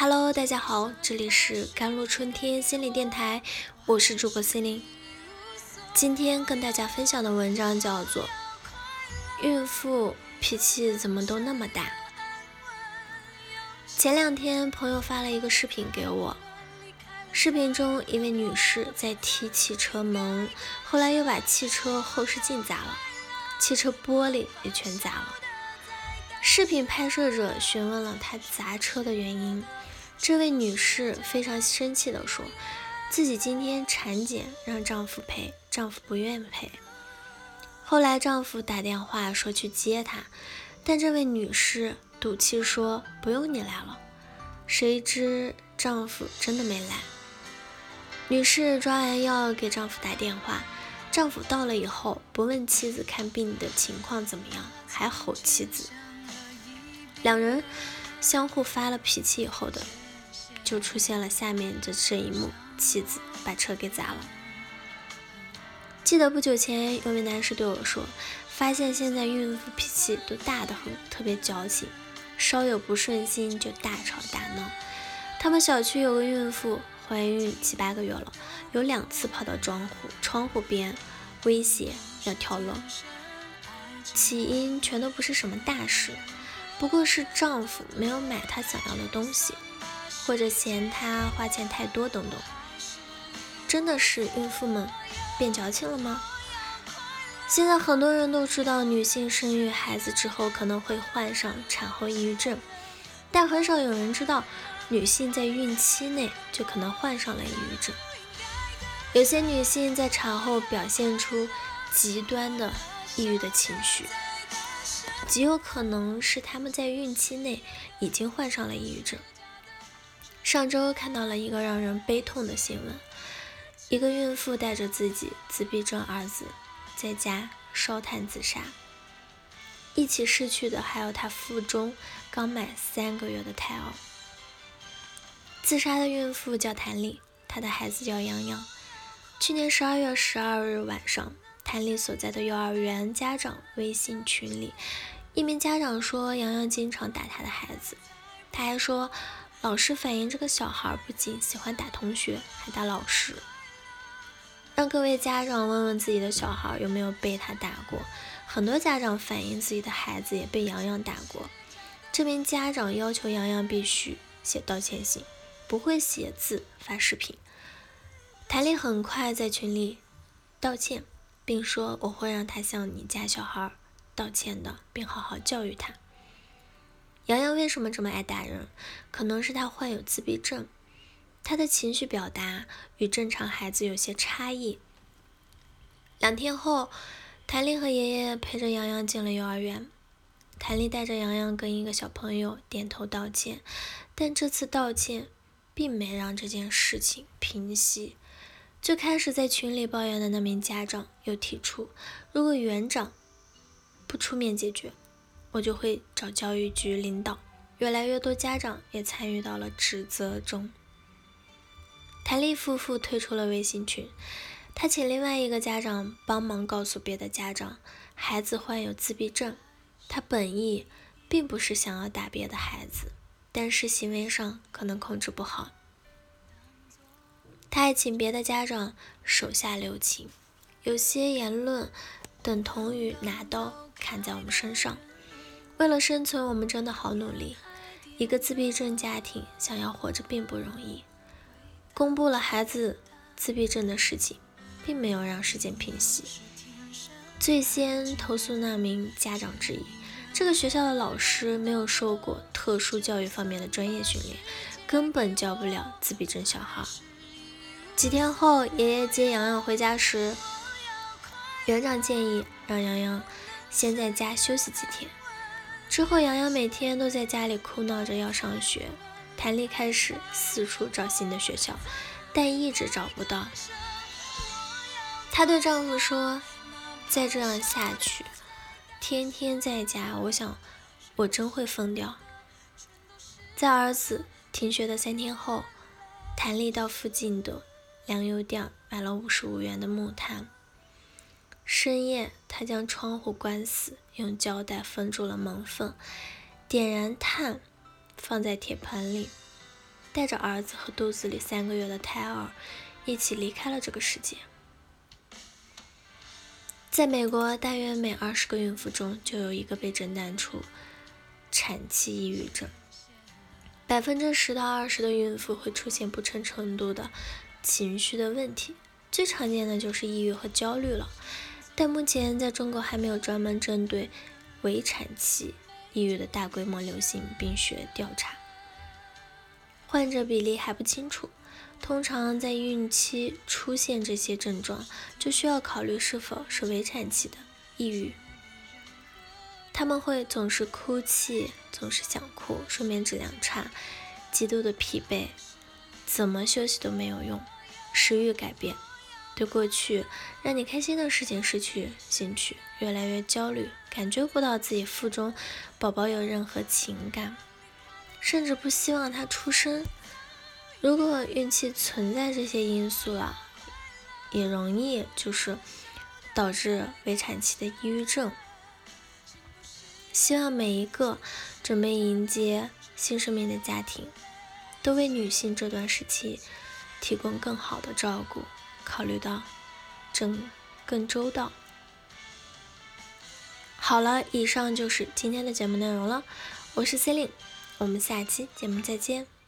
Hello，大家好，这里是甘露春天心理电台，我是主播心灵。今天跟大家分享的文章叫做《孕妇脾气怎么都那么大》。前两天朋友发了一个视频给我，视频中一位女士在踢汽车门，后来又把汽车后视镜砸了，汽车玻璃也全砸了。视频拍摄者询问了她砸车的原因。这位女士非常生气地说：“自己今天产检，让丈夫陪，丈夫不愿陪。后来丈夫打电话说去接她，但这位女士赌气说不用你来了。谁知丈夫真的没来。女士抓完药给丈夫打电话，丈夫到了以后不问妻子看病的情况怎么样，还吼妻子。两人相互发了脾气以后的。”就出现了下面的这一幕：妻子把车给砸了。记得不久前有位男士对我说，发现现在孕妇脾气都大得很，特别矫情，稍有不顺心就大吵大闹。他们小区有个孕妇怀孕七八个月了，有两次跑到窗户窗户边威胁要跳楼。起因全都不是什么大事，不过是丈夫没有买她想要的东西。或者嫌他花钱太多等等，真的是孕妇们变矫情了吗？现在很多人都知道女性生育孩子之后可能会患上产后抑郁症，但很少有人知道女性在孕期内就可能患上了抑郁症。有些女性在产后表现出极端的抑郁的情绪，极有可能是她们在孕期内已经患上了抑郁症。上周看到了一个让人悲痛的新闻：一个孕妇带着自己自闭症儿子在家烧炭自杀。一起逝去的还有她腹中刚满三个月的胎儿。自杀的孕妇叫谭丽，她的孩子叫洋洋。去年十二月十二日晚上，谭丽所在的幼儿园家长微信群里，一名家长说洋洋经常打他的孩子，他还说。老师反映，这个小孩不仅喜欢打同学，还打老师。让各位家长问问自己的小孩有没有被他打过。很多家长反映自己的孩子也被洋洋打过。这名家长要求洋洋必须写道歉信，不会写字发视频。谭丽很快在群里道歉，并说我会让他向你家小孩道歉的，并好好教育他。洋洋为什么这么爱打人？可能是他患有自闭症，他的情绪表达与正常孩子有些差异。两天后，谭丽和爷爷陪着洋洋进了幼儿园。谭丽带着洋洋跟一个小朋友点头道歉，但这次道歉并没让这件事情平息。最开始在群里抱怨的那名家长又提出，如果园长不出面解决。我就会找教育局领导，越来越多家长也参与到了指责中。谭丽夫妇退出了微信群，他请另外一个家长帮忙告诉别的家长，孩子患有自闭症。他本意并不是想要打别的孩子，但是行为上可能控制不好。他还请别的家长手下留情，有些言论等同于拿刀砍在我们身上。为了生存，我们真的好努力。一个自闭症家庭想要活着并不容易。公布了孩子自闭症的事情，并没有让事件平息。最先投诉那名家长质疑，这个学校的老师没有受过特殊教育方面的专业训练，根本教不了自闭症小孩。几天后，爷爷接洋洋回家时，园长建议让洋洋先在家休息几天。之后，洋洋每天都在家里哭闹着要上学。谭丽开始四处找新的学校，但一直找不到。她对丈夫说：“再这样下去，天天在家，我想我真会疯掉。”在儿子停学的三天后，谭丽到附近的粮油店买了五十五元的木炭。深夜，他将窗户关死，用胶带封住了门缝，点燃炭，放在铁盆里，带着儿子和肚子里三个月的胎儿一起离开了这个世界。在美国，大约每二十个孕妇中就有一个被诊断出产期抑郁症。百分之十到二十的孕妇会出现不成程度的情绪的问题，最常见的就是抑郁和焦虑了。但目前在中国还没有专门针对围产期抑郁的大规模流行病学调查，患者比例还不清楚。通常在孕期出现这些症状，就需要考虑是否是围产期的抑郁。他们会总是哭泣，总是想哭，睡眠质量差，极度的疲惫，怎么休息都没有用，食欲改变，对过去让你开心的事情失去兴趣，越来越焦虑，感觉不到自己腹中宝宝有任何情感，甚至不希望他出生。如果孕期存在这些因素啊，也容易就是导致围产期的抑郁症。希望每一个准备迎接新生命的家庭，都为女性这段时期提供更好的照顾，考虑到整更周到。好了，以上就是今天的节目内容了，我是 C e l i n e 我们下期节目再见。